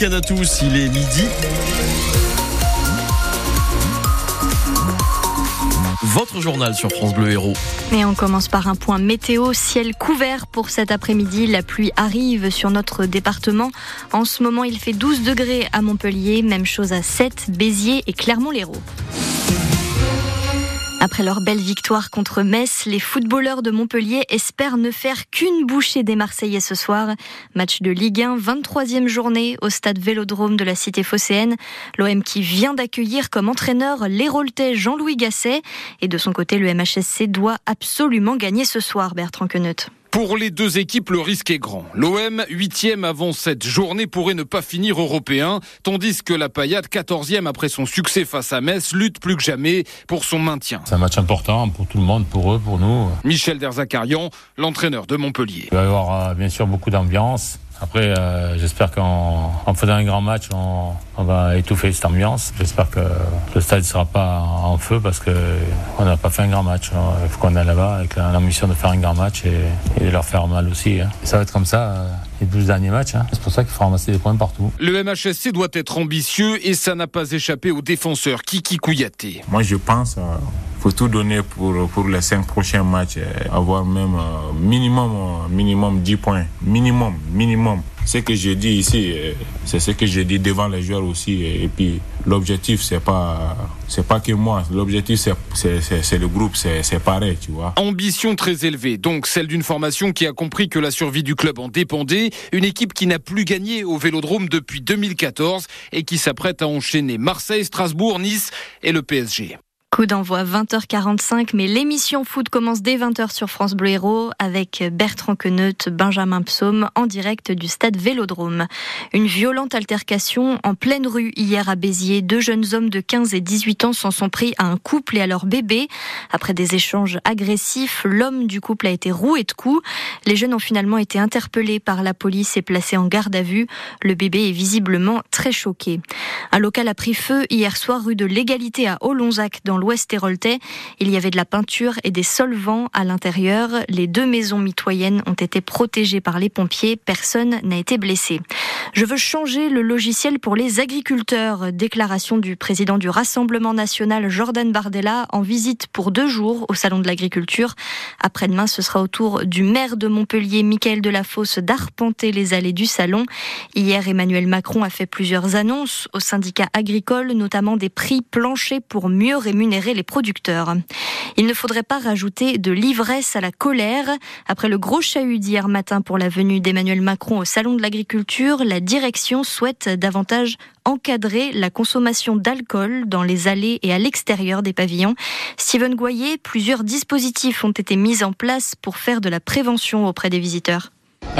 week-end à tous, il est midi. Votre journal sur France Bleu Héros. Et on commence par un point météo. Ciel couvert pour cet après-midi. La pluie arrive sur notre département. En ce moment, il fait 12 degrés à Montpellier. Même chose à 7, Béziers et Clermont-Lérault. Après leur belle victoire contre Metz, les footballeurs de Montpellier espèrent ne faire qu'une bouchée des Marseillais ce soir. Match de Ligue 1, 23e journée au stade Vélodrome de la cité phocéenne. L'OM qui vient d'accueillir comme entraîneur l'Héroltais Jean-Louis Gasset. Et de son côté, le MHSC doit absolument gagner ce soir, Bertrand Queneut. Pour les deux équipes, le risque est grand. L'OM, huitième avant cette journée, pourrait ne pas finir européen, tandis que la Payade, quatorzième après son succès face à Metz, lutte plus que jamais pour son maintien. C'est un match important pour tout le monde, pour eux, pour nous. Michel Derzakarian, l'entraîneur de Montpellier. Il va y avoir euh, bien sûr beaucoup d'ambiance. Après, euh, j'espère qu'en faisant un grand match, on, va étouffer cette ambiance. J'espère que le stade ne sera pas en feu parce qu'on n'a pas fait un grand match. Il faut qu'on aille là-bas avec l'ambition de faire un grand match et, de leur faire mal aussi. Hein. Ça va être comme ça. Euh, les 12 derniers matchs. Hein. C'est pour ça qu'il faut ramasser des points partout. Le MHSC doit être ambitieux et ça n'a pas échappé au défenseur Kiki Kouyaté. Moi, je pense qu'il euh, faut tout donner pour, pour les 5 prochains matchs, avoir même minimum, minimum 10 points. Minimum, minimum. Ce que je dis ici, euh, c'est ce que je dis devant les joueurs aussi. Et puis l'objectif, c'est pas, c'est pas que moi. L'objectif, c'est le groupe, c'est pareil, tu vois. Ambition très élevée, donc celle d'une formation qui a compris que la survie du club en dépendait. Une équipe qui n'a plus gagné au Vélodrome depuis 2014 et qui s'apprête à enchaîner Marseille, Strasbourg, Nice et le PSG. Coup d'envoi 20h45, mais l'émission foot commence dès 20h sur France Bleu Héros avec Bertrand Queneut, Benjamin Psaume en direct du stade Vélodrome. Une violente altercation en pleine rue hier à Béziers. Deux jeunes hommes de 15 et 18 ans s'en sont pris à un couple et à leur bébé. Après des échanges agressifs, l'homme du couple a été roué de coups. Les jeunes ont finalement été interpellés par la police et placés en garde à vue. Le bébé est visiblement très choqué. Un local a pris feu hier soir rue de l'Égalité à Olonzac dans l'ouest héroltais. Il y avait de la peinture et des solvants à l'intérieur. Les deux maisons mitoyennes ont été protégées par les pompiers. Personne n'a été blessé. Je veux changer le logiciel pour les agriculteurs. Déclaration du président du Rassemblement national Jordan Bardella en visite pour deux jours au Salon de l'agriculture. Après-demain, ce sera au tour du maire de Montpellier, Michael Delafosse, d'arpenter les allées du salon. Hier, Emmanuel Macron a fait plusieurs annonces aux syndicats agricoles, notamment des prix planchers pour mieux rémunérer les producteurs. Il ne faudrait pas rajouter de l'ivresse à la colère. Après le gros chahut d'hier matin pour la venue d'Emmanuel Macron au Salon de l'Agriculture, la direction souhaite davantage encadrer la consommation d'alcool dans les allées et à l'extérieur des pavillons. Steven Goyer, plusieurs dispositifs ont été mis en place pour faire de la prévention auprès des visiteurs.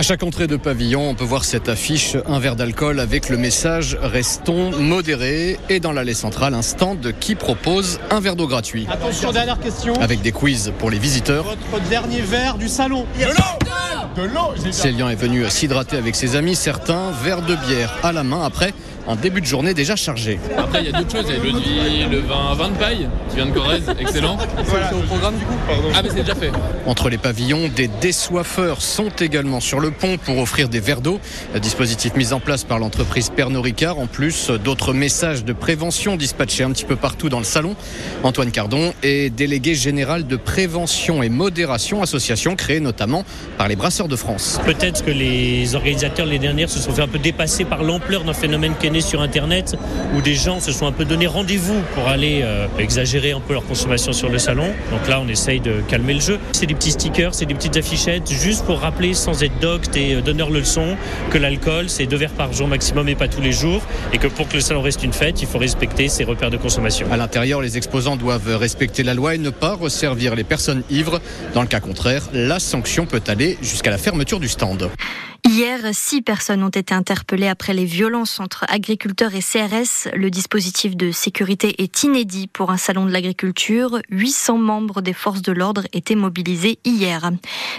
À chaque entrée de pavillon, on peut voir cette affiche, un verre d'alcool avec le message Restons modérés et dans l'allée centrale, un stand qui propose un verre d'eau gratuit. Attention, dernière question. Avec des quiz pour les visiteurs. Votre dernier verre du salon. De l'eau De l'eau Célian est venu s'hydrater avec ses amis, certains verre de bière à la main après un début de journée déjà chargé. Après, il y a d'autres choses. Il y a le le vin, vin de paille qui vient de Corrèze, excellent. Voilà. au programme du coup Ah, mais c'est déjà fait. Entre les pavillons, des désoiffeurs sont également sur le pont pour offrir des verres d'eau. Dispositif mis en place par l'entreprise Pernod Ricard. En plus, d'autres messages de prévention dispatchés un petit peu partout dans le salon. Antoine Cardon est délégué général de prévention et modération, association créée notamment par les Brasseurs de France. Peut-être que les organisateurs les dernières se sont fait un peu dépasser par l'ampleur d'un phénomène qui est né sur Internet où des gens se sont un peu donné rendez-vous pour aller euh, exagérer un peu leur consommation sur le salon. Donc là, on essaye de calmer le jeu. C'est des petits stickers, c'est des petites affichettes juste pour rappeler sans être docte et euh, donneur leçon que l'alcool, c'est deux verres par jour maximum et pas tous les jours. Et que pour que le salon reste une fête, il faut respecter ses repères de consommation. À l'intérieur, les exposants doivent respecter la loi et ne pas resservir les personnes ivres. Dans le cas contraire, la sanction peut aller jusqu'à la fermeture du stand. Hier, six personnes ont été interpellées après les violences entre agriculteurs et CRS. Le dispositif de sécurité est inédit pour un salon de l'agriculture. 800 membres des forces de l'ordre étaient mobilisés hier.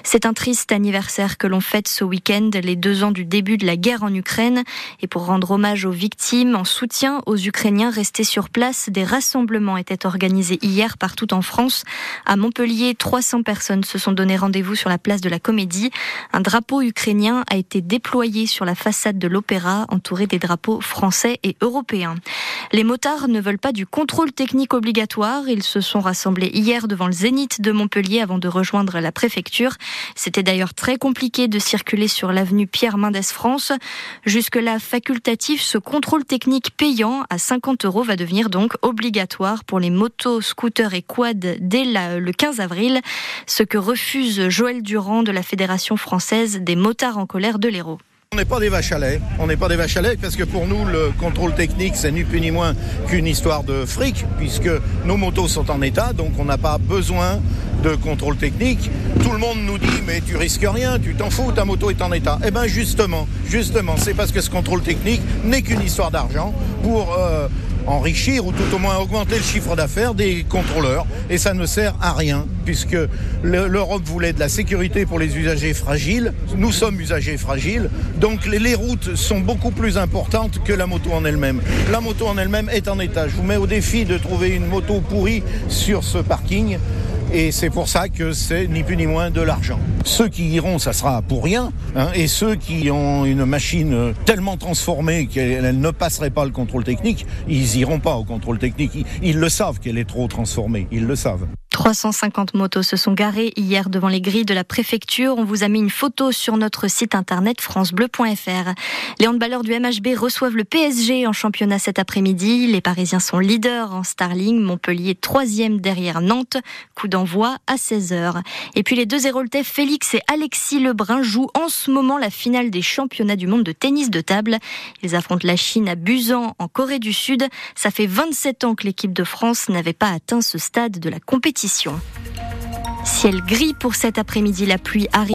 C'est un triste anniversaire que l'on fête ce week-end, les deux ans du début de la guerre en Ukraine. Et pour rendre hommage aux victimes, en soutien aux Ukrainiens restés sur place, des rassemblements étaient organisés hier partout en France. À Montpellier, 300 personnes se sont donné rendez-vous sur la place de la Comédie. Un drapeau ukrainien a été déployé sur la façade de l'Opéra, entouré des drapeaux français et européens. Les motards ne veulent pas du contrôle technique obligatoire. Ils se sont rassemblés hier devant le Zénith de Montpellier avant de rejoindre la préfecture. C'était d'ailleurs très compliqué de circuler sur l'avenue Pierre Mendès France. Jusque-là facultatif, ce contrôle technique payant à 50 euros va devenir donc obligatoire pour les motos, scooters et quads dès le 15 avril, ce que refuse Joël Durand de la Fédération française des motards en colère de. On n'est pas des vaches à lait. On n'est pas des vaches à lait parce que pour nous, le contrôle technique, c'est ni plus ni moins qu'une histoire de fric, puisque nos motos sont en état, donc on n'a pas besoin de contrôle technique. Tout le monde nous dit, mais tu risques rien, tu t'en fous, ta moto est en état. Eh bien, justement, justement, c'est parce que ce contrôle technique n'est qu'une histoire d'argent pour euh, enrichir ou tout au moins augmenter le chiffre d'affaires des contrôleurs. Et ça ne sert à rien, puisque l'Europe voulait de la sécurité pour les usagers fragiles. Nous sommes usagers fragiles, donc les, routes sont beaucoup plus importantes que la moto en elle-même. La moto en elle-même est en état. Je vous mets au défi de trouver une moto pourrie sur ce parking. Et c'est pour ça que c'est ni plus ni moins de l'argent. Ceux qui iront, ça sera pour rien. Hein, et ceux qui ont une machine tellement transformée qu'elle ne passerait pas le contrôle technique, ils iront pas au contrôle technique. Ils, ils le savent qu'elle est trop transformée. Ils le savent. 350 motos se sont garées hier devant les grilles de la préfecture. On vous a mis une photo sur notre site internet francebleu.fr. Les handballeurs du MHB reçoivent le PSG en championnat cet après-midi. Les Parisiens sont leaders en Starling. Montpellier troisième derrière Nantes. Coup d'envoi à 16h. Et puis les deux Héroltais, Félix et Alexis Lebrun, jouent en ce moment la finale des championnats du monde de tennis de table. Ils affrontent la Chine à Busan en Corée du Sud. Ça fait 27 ans que l'équipe de France n'avait pas atteint ce stade de la compétition. Ciel gris pour cet après-midi, la pluie arrive.